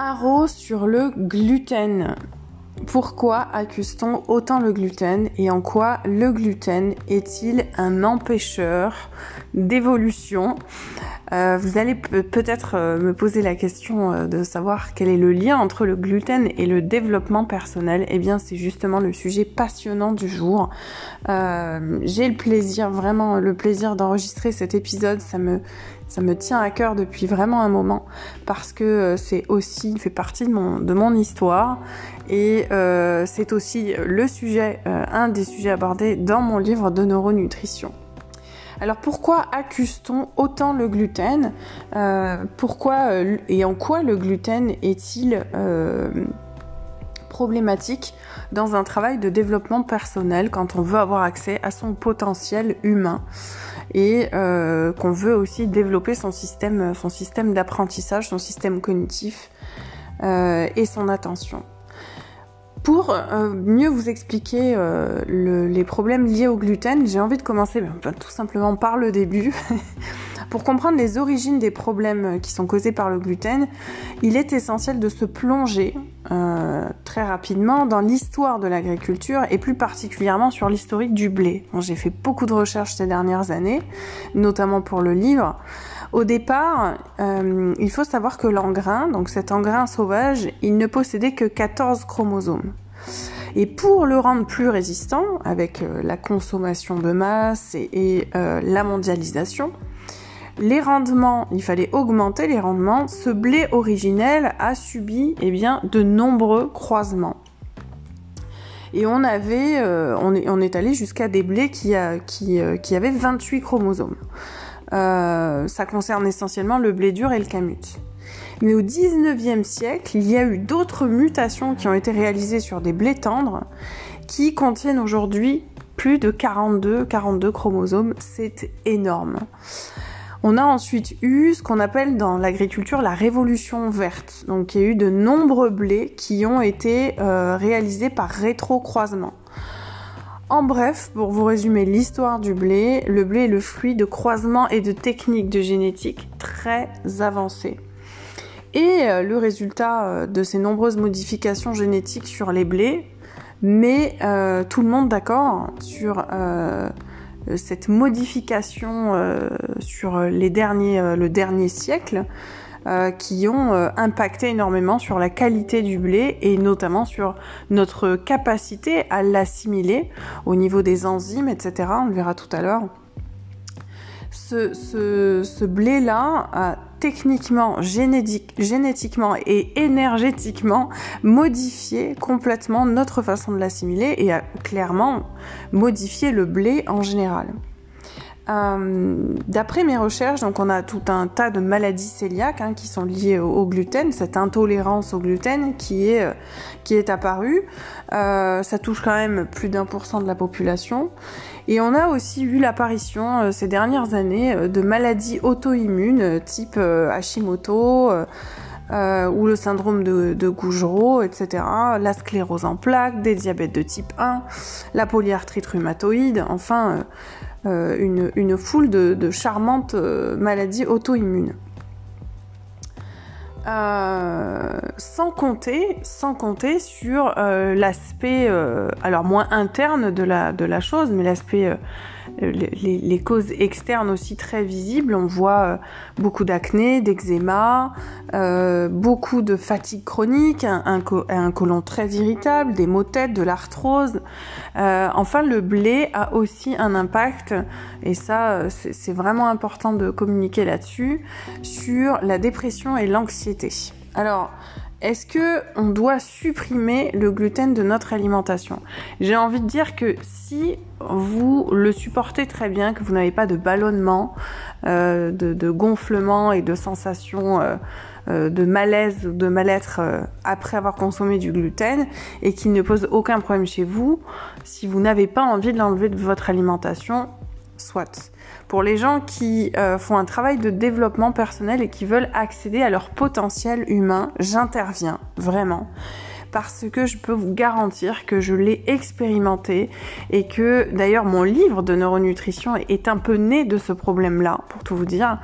Haro sur le gluten. Pourquoi accuse-t-on autant le gluten et en quoi le gluten est-il un empêcheur d'évolution? Euh, Vous allez peut-être euh, me poser la question euh, de savoir quel est le lien entre le gluten et le développement personnel. Eh bien, c'est justement le sujet passionnant du jour. J'ai le plaisir, vraiment le plaisir d'enregistrer cet épisode. Ça me ça me tient à cœur depuis vraiment un moment parce que c'est aussi, il fait partie de mon, de mon histoire et c'est aussi le sujet, un des sujets abordés dans mon livre de neuronutrition. Alors pourquoi accuse-t-on autant le gluten? Euh, Pourquoi et en quoi le gluten est-il problématique dans un travail de développement personnel quand on veut avoir accès à son potentiel humain et qu'on veut aussi développer son système, son système d'apprentissage, son système cognitif et son attention? Pour euh, mieux vous expliquer euh, les problèmes liés au gluten, j'ai envie de commencer ben, tout simplement par le début. Pour comprendre les origines des problèmes qui sont causés par le gluten, il est essentiel de se plonger euh, très rapidement dans l'histoire de l'agriculture et plus particulièrement sur l'historique du blé. j'ai fait beaucoup de recherches ces dernières années, notamment pour le livre. Au départ, euh, il faut savoir que l'engrain, donc cet engrain sauvage, il ne possédait que 14 chromosomes. Et pour le rendre plus résistant, avec euh, la consommation de masse et, euh, la mondialisation, les rendements, il fallait augmenter les rendements. Ce blé originel a subi eh bien, de nombreux croisements. Et on avait, on, est, allé jusqu'à des blés qui avaient 28 chromosomes. Euh, ça concerne essentiellement le blé dur et le camut. Mais au 19e siècle, il y a eu d'autres mutations qui ont été réalisées sur des blés tendres qui contiennent aujourd'hui plus de 42, 42 chromosomes. C'est énorme. On a ensuite eu ce qu'on appelle dans l'agriculture la révolution verte. Donc il y a eu de nombreux blés qui ont été euh, réalisés par rétrocroisement. En bref, pour vous résumer l'histoire du blé, le blé est le fruit de croisements et de techniques de génétique très avancées. Et euh, le résultat euh, de ces nombreuses modifications génétiques sur les blés met euh, tout le monde d'accord sur cette modification sur les derniers, le dernier siècle euh, qui ont euh, impacté énormément sur la qualité du blé et notamment sur notre capacité à l'assimiler au niveau des enzymes, etc. On le verra tout à l'heure. Ce, ce, blé-là a techniquement, génétiquement et énergétiquement modifié complètement notre façon de l'assimiler et a clairement modifié le blé en général. Euh, d'après mes recherches, donc on a tout un tas de maladies cœliaques hein, qui sont liées au, gluten, cette intolérance au gluten qui est, euh, qui est apparue. Euh, ça touche quand même plus d'un pour cent de la population. Et on a aussi vu l'apparition ces dernières années de maladies auto-immunes type Hashimoto. ou le syndrome de, de Gougerot, etc., la sclérose en plaques, des diabètes de type 1, la polyarthrite rhumatoïde, enfin, euh, une, foule de, charmantes euh, maladies auto-immunes. Euh, sans compter, sans compter sur l'aspect, alors moins interne de la chose, mais l'aspect les, causes externes aussi très visibles. On voit euh, beaucoup d'acné, d'eczéma, euh, beaucoup de fatigue chronique, un, un, côlon très irritable, des maux de tête, de l'arthrose. Euh, enfin, le blé a aussi un impact, et ça, c'est vraiment important de communiquer là-dessus, sur la dépression et l'anxiété. Alors, est-ce que on doit supprimer le gluten de notre alimentation? J'ai envie de dire que si vous le supportez très bien, que vous n'avez pas de ballonnement, euh, de, gonflement et de sensation euh, euh, de malaise ou de mal-être après avoir consommé du gluten et qu'il ne pose aucun problème chez vous, si vous n'avez pas envie de l'enlever de votre alimentation, soit. Pour les gens qui euh, font un travail de développement personnel et qui veulent accéder à leur potentiel humain, j'interviens vraiment. parce que je peux vous garantir que je l'ai expérimenté et que d'ailleurs mon livre de neuronutrition est un peu né de ce problème-là, pour tout vous dire.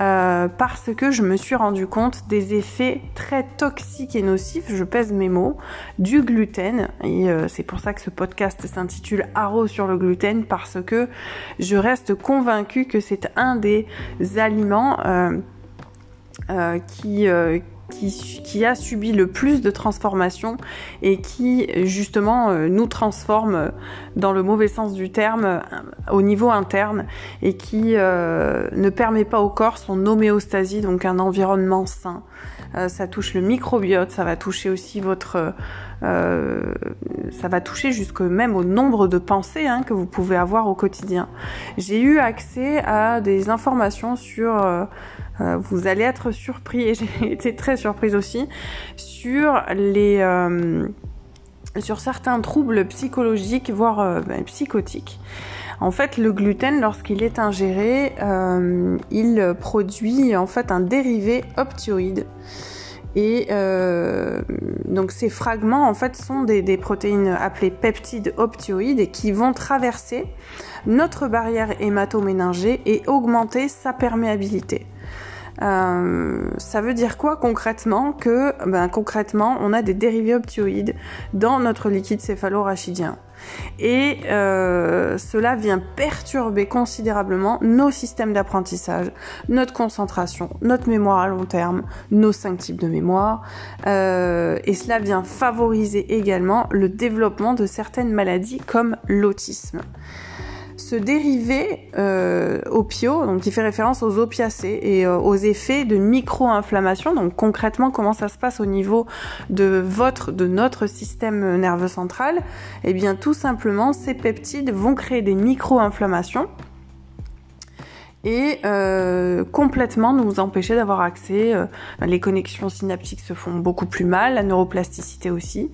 Euh, parce que je me suis rendu compte des effets très toxiques et nocifs, je pèse mes mots, du gluten. Et euh, c'est pour ça que ce podcast s'intitule Haro sur le gluten, parce que je reste convaincue que c'est un des aliments euh, qui qui, a subi le plus de transformations et qui justement euh, nous transforme euh, dans le mauvais sens du terme euh, au niveau interne et qui ne permet pas au corps son homéostasie, donc un environnement sain. ça touche le microbiote, ça va toucher aussi votre... ça va toucher jusque même au nombre de pensées hein, que vous pouvez avoir au quotidien. J'ai eu accès à des informations sur euh, vous allez être surpris, et j'ai été très surprise aussi, sur les... Euh, sur certains troubles psychologiques, voire euh, ben, psychotiques. En fait, le gluten, lorsqu'il est ingéré, il produit en fait un dérivé optioïde. Et donc ces fragments en fait sont des, des, protéines appelées peptides optioïdes qui vont traverser notre barrière hématoméningée et augmenter sa perméabilité. Euh, ça veut dire quoi concrètement Que ben, concrètement, on a des dérivés optioïdes dans notre liquide céphalo-rachidien. Et euh, cela vient perturber considérablement nos systèmes d'apprentissage, notre concentration, notre mémoire à long terme, nos cinq types de mémoire. Euh, et cela vient favoriser également le développement de certaines maladies comme l'autisme ce dérivé euh, opio, donc qui fait référence aux opiacés et euh, aux effets de micro-inflammation. Donc concrètement, comment ça se passe au niveau de votre, de notre système nerveux central? Eh bien, tout simplement, ces peptides vont créer des micro-inflammations et euh, complètement nous empêcher d'avoir accès. Euh, les connexions synaptiques se font beaucoup plus mal, la neuroplasticité aussi,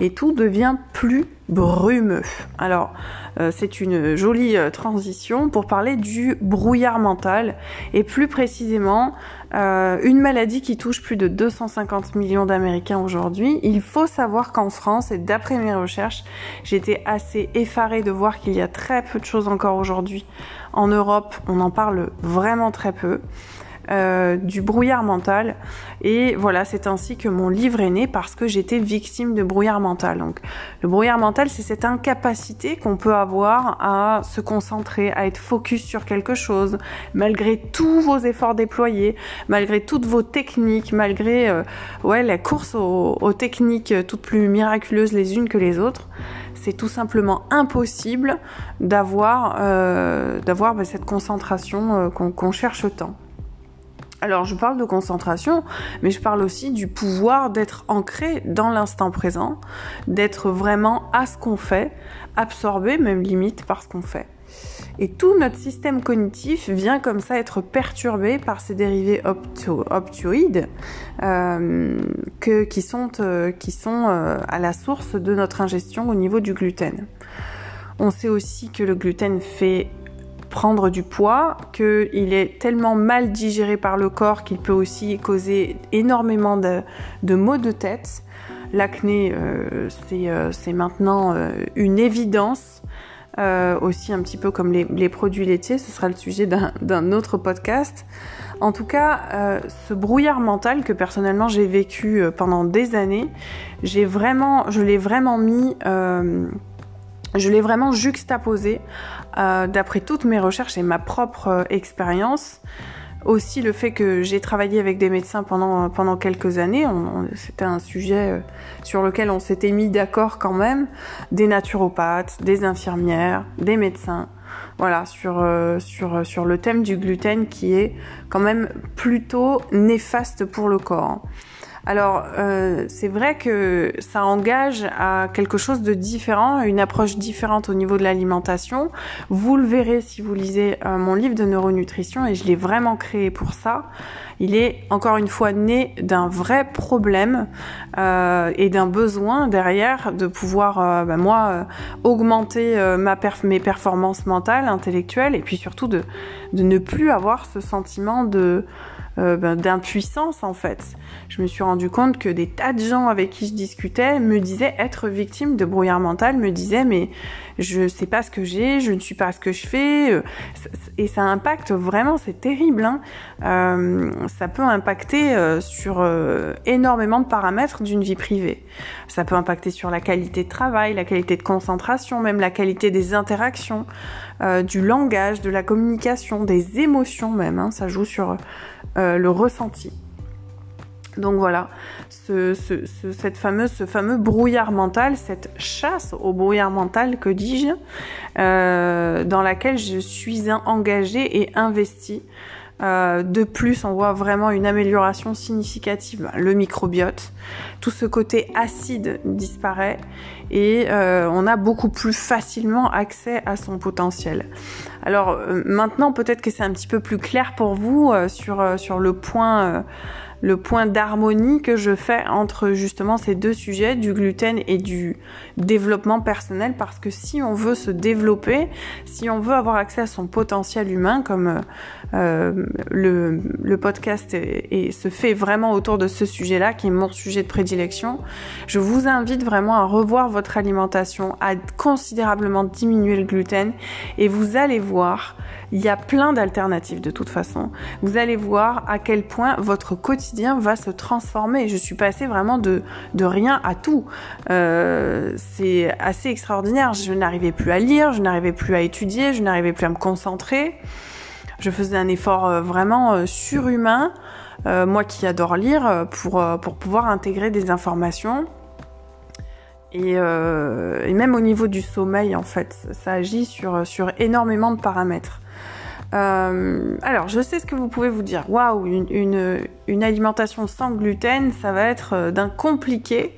et tout devient plus brumeux. Alors, euh, c'est une jolie transition pour parler du brouillard mental, et plus précisément, une maladie qui touche plus de 250 millions d'Américains aujourd'hui. Il faut savoir qu'en France, et d'après mes recherches, j'étais assez effarée de voir qu'il y a très peu de choses encore aujourd'hui en Europe, on en parle vraiment très peu. Euh, du brouillard mental. Et voilà c'est ainsi que mon livre est né parce que j'étais victime de brouillard mental. Donc le brouillard mental c'est cette incapacité qu'on peut avoir à se concentrer à être focus sur quelque chose malgré tous vos efforts déployés malgré toutes vos techniques malgré euh, ouais la course aux, techniques toutes plus miraculeuses les unes que les autres. C'est tout simplement impossible d'avoir euh, bah, cette concentration euh, qu'on cherche tant. Alors je parle de concentration, mais je parle aussi du pouvoir d'être ancré dans l'instant présent, d'être vraiment à ce qu'on fait, absorbé même limite par ce qu'on fait. Et tout notre système cognitif vient comme ça être perturbé par ces dérivés optioïdes euh, qui sont, euh, qui sont euh, à la source de notre ingestion au niveau du gluten. On sait aussi que le gluten fait prendre du poids, qu'il est tellement mal digéré par le corps qu'il peut aussi causer énormément de, de maux de tête. L'acné, c'est maintenant une évidence. Euh, aussi un petit peu comme les, produits laitiers, ce sera le sujet d'un autre podcast. En tout cas, euh, ce brouillard mental que personnellement j'ai vécu euh, pendant des années, vraiment, je l'ai vraiment mis, je l'ai vraiment juxtaposé d'après toutes mes recherches et ma propre expérience. Aussi le fait que j'ai travaillé avec des médecins pendant, pendant quelques années, c'était un sujet euh, sur lequel on s'était mis d'accord quand même, des naturopathes, des infirmières, des médecins, voilà, sur, euh, sur, sur le thème du gluten qui est quand même plutôt néfaste pour le corps. Alors, euh, c'est vrai que ça engage à quelque chose de différent, une approche différente au niveau de l'alimentation. Vous le verrez si vous lisez euh, mon livre de neuronutrition et je l'ai vraiment créé pour ça. Il est encore une fois né d'un vrai problème euh, et d'un besoin derrière de pouvoir, bah, moi, augmenter ma mes performances mentales, intellectuelles et puis surtout de, de ne plus avoir ce sentiment de euh, ben, d'impuissance en fait. Je me suis rendu compte que des tas de gens avec qui je discutais me disaient être victime de brouillard mental, me disaient mais je sais pas ce que j'ai, je ne suis pas ce que je fais, euh, et ça impacte vraiment, c'est terrible. Hein. Euh, ça peut impacter sur énormément de paramètres d'une vie privée. Ça peut impacter sur la qualité de travail, la qualité de concentration, même la qualité des interactions, du langage, de la communication, des émotions même. Hein. Ça joue sur euh, le ressenti. Donc voilà, ce fameux brouillard mental, cette chasse au brouillard mental, que dis-je, euh, dans laquelle je suis engagée et investie. Euh, de plus, on voit vraiment une amélioration significative. Le microbiote, tout ce côté acide disparaît et euh, on a beaucoup plus facilement accès à son potentiel. Alors euh, maintenant, peut-être que c'est un petit peu plus clair pour vous sur, sur le point le point d'harmonie que je fais entre justement ces deux sujets, du gluten et du développement personnel, parce que si on veut se développer, si on veut avoir accès à son potentiel humain, comme euh, le, le, podcast et se fait vraiment autour de ce sujet-là, qui est mon sujet de prédilection, je vous invite vraiment à revoir votre alimentation, à considérablement diminuer le gluten, et vous allez voir il y a plein d'alternatives de toute façon. Vous allez voir à quel point votre quotidien va se transformer. Je suis passée vraiment de, de rien à tout. Euh, c'est assez extraordinaire. Je n'arrivais plus à lire, je n'arrivais plus à étudier, je n'arrivais plus à me concentrer. Je faisais un effort euh, vraiment euh, surhumain, moi qui adore lire, pour, pour pouvoir intégrer des informations. Et, et, même au niveau du sommeil, en fait, ça agit sur, sur énormément de paramètres. Euh, alors, je sais ce que vous pouvez vous dire. Waouh, une, une, alimentation sans gluten, ça va être euh, d'un compliqué.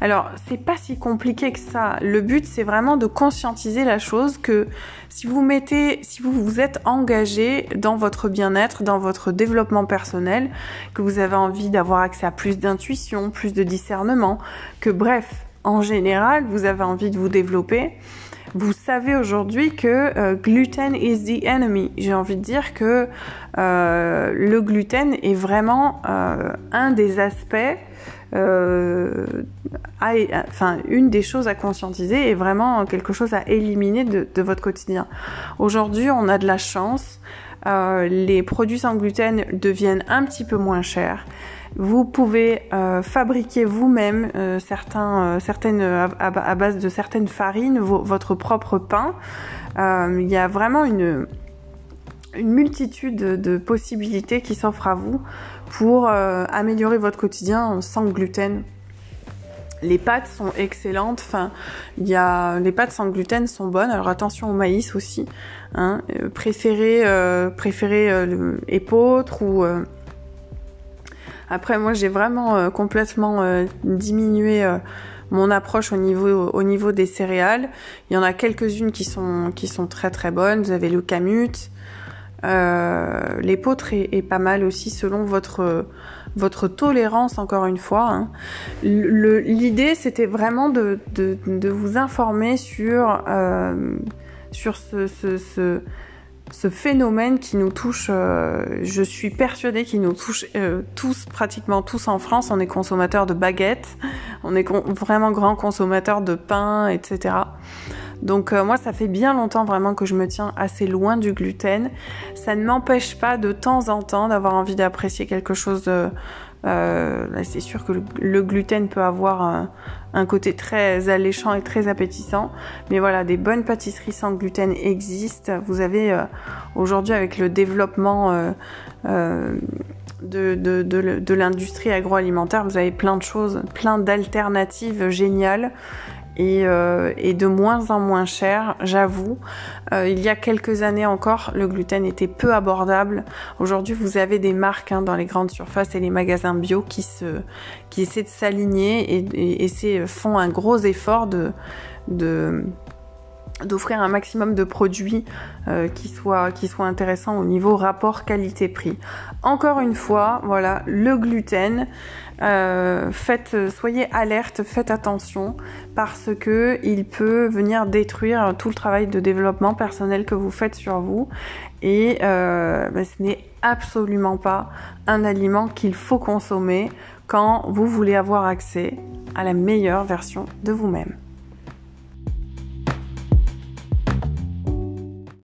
Alors, c'est pas si compliqué que ça. Le but, c'est vraiment de conscientiser la chose que si vous mettez, si vous vous êtes engagé dans votre bien-être, dans votre développement personnel, que vous avez envie d'avoir accès à plus d'intuition, plus de discernement, que bref, en général, vous avez envie de vous développer, vous savez aujourd'hui que euh, gluten is the enemy. J'ai envie de dire que euh, le gluten est vraiment euh, un des aspects, enfin une des choses à conscientiser et vraiment quelque chose à éliminer de, de votre quotidien. Aujourd'hui, on a de la chance. les produits sans gluten deviennent un petit peu moins chers. Vous pouvez euh, fabriquer vous-même euh, certains, euh, certaines à, base de certaines farines votre propre pain. il y a vraiment une, une multitude de, possibilités qui s'offrent à vous pour améliorer votre quotidien sans gluten. Les pâtes sont excellentes. Enfin, il y a les pâtes sans gluten sont bonnes. Alors attention au maïs aussi. Hein. Préférez, préférez épeautre ou après, moi, j'ai vraiment euh, complètement euh, diminué euh, mon approche au niveau, au niveau des céréales. Il y en a quelques-unes qui sont, qui sont très très bonnes. Vous avez le camut. Euh, l'épeautre est, est, pas mal aussi selon votre votre tolérance encore une fois. Hein. L'idée c'était vraiment de, de, de, vous informer sur euh, sur ce, ce, ce, ce phénomène qui nous touche, euh, je suis persuadée qu'il nous touche euh, tous, pratiquement tous en France. On est consommateurs de baguettes, on est vraiment grand consommateurs de pain, etc. Donc euh, moi, ça fait bien longtemps vraiment que je me tiens assez loin du gluten. Ça ne m'empêche pas de temps en temps d'avoir envie d'apprécier quelque chose de euh, c'est sûr que le, gluten peut avoir un, côté très alléchant et très appétissant, mais voilà, des bonnes pâtisseries sans gluten existent. Vous avez euh, aujourd'hui avec le développement euh, de, de, de l'industrie agroalimentaire, vous avez plein de choses, plein d'alternatives géniales euh, et, de moins en moins cher, j'avoue. Euh, il y a quelques années encore, le gluten était peu abordable. Aujourd'hui, vous avez des marques hein, dans les grandes surfaces et les magasins bio qui se, qui essaient de s'aligner et, et, font un gros effort de, de d'offrir un maximum de produits euh, qui soient qui soient intéressants au niveau rapport qualité-prix. Encore une fois, voilà, le gluten, euh, soyez alerte, faites attention parce que il peut venir détruire tout le travail de développement personnel que vous faites sur vous et euh, ben, ce n'est absolument pas un aliment qu'il faut consommer quand vous voulez avoir accès à la meilleure version de vous-même.